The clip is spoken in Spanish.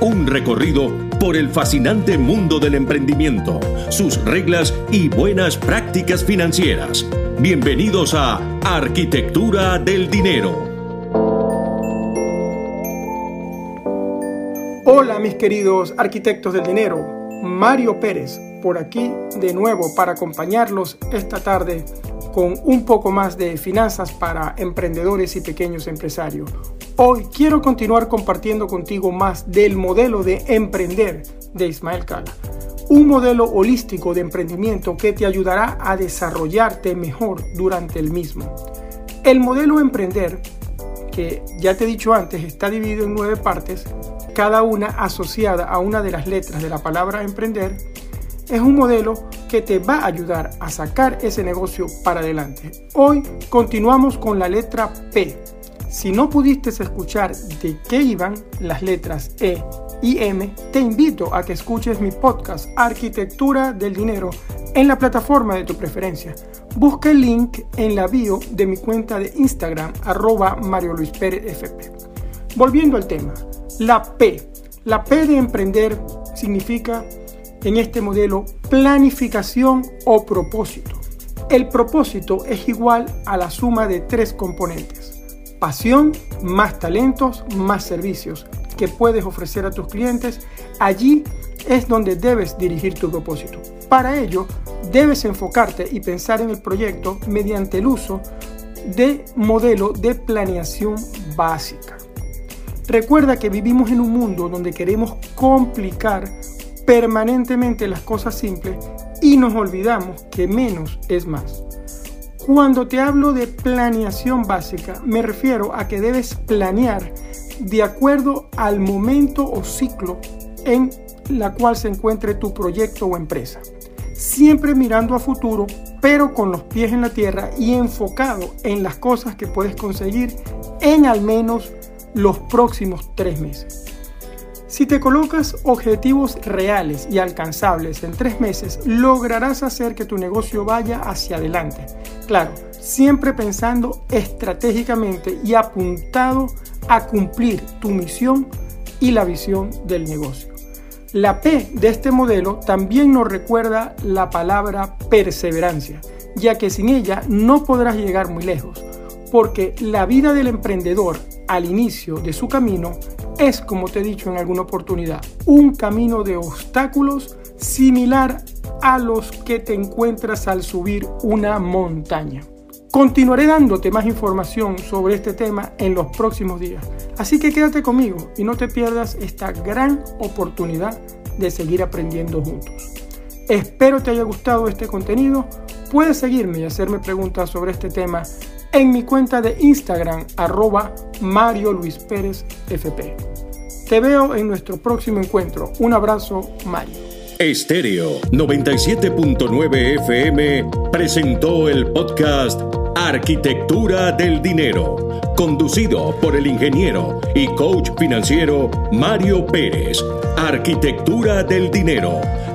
Un recorrido por el fascinante mundo del emprendimiento, sus reglas y buenas prácticas financieras. Bienvenidos a Arquitectura del Dinero. Hola mis queridos arquitectos del dinero, Mario Pérez por aquí de nuevo para acompañarlos esta tarde con un poco más de finanzas para emprendedores y pequeños empresarios. Hoy quiero continuar compartiendo contigo más del modelo de emprender de Ismael Cala. Un modelo holístico de emprendimiento que te ayudará a desarrollarte mejor durante el mismo. El modelo emprender, que ya te he dicho antes, está dividido en nueve partes, cada una asociada a una de las letras de la palabra emprender, es un modelo que te va a ayudar a sacar ese negocio para adelante. Hoy continuamos con la letra P si no pudiste escuchar de qué iban las letras E y M, te invito a que escuches mi podcast Arquitectura del Dinero en la plataforma de tu preferencia. Busca el link en la bio de mi cuenta de Instagram, arroba Mario Luis Pérez FP. Volviendo al tema, la P. La P de emprender significa en este modelo planificación o propósito. El propósito es igual a la suma de tres componentes pasión, más talentos, más servicios que puedes ofrecer a tus clientes, allí es donde debes dirigir tu propósito. Para ello, debes enfocarte y pensar en el proyecto mediante el uso de modelo de planeación básica. Recuerda que vivimos en un mundo donde queremos complicar permanentemente las cosas simples y nos olvidamos que menos es más. Cuando te hablo de planeación básica, me refiero a que debes planear de acuerdo al momento o ciclo en la cual se encuentre tu proyecto o empresa. Siempre mirando a futuro, pero con los pies en la tierra y enfocado en las cosas que puedes conseguir en al menos los próximos tres meses. Si te colocas objetivos reales y alcanzables en tres meses, lograrás hacer que tu negocio vaya hacia adelante. Claro, siempre pensando estratégicamente y apuntado a cumplir tu misión y la visión del negocio. La P de este modelo también nos recuerda la palabra perseverancia, ya que sin ella no podrás llegar muy lejos, porque la vida del emprendedor al inicio de su camino es, como te he dicho en alguna oportunidad, un camino de obstáculos similar a los que te encuentras al subir una montaña. Continuaré dándote más información sobre este tema en los próximos días, así que quédate conmigo y no te pierdas esta gran oportunidad de seguir aprendiendo juntos. Espero te haya gustado este contenido. Puedes seguirme y hacerme preguntas sobre este tema en mi cuenta de Instagram arroba Mario Luis Pérez FP. Te veo en nuestro próximo encuentro. Un abrazo, Mario. Estéreo 97.9 FM presentó el podcast Arquitectura del Dinero, conducido por el ingeniero y coach financiero Mario Pérez. Arquitectura del Dinero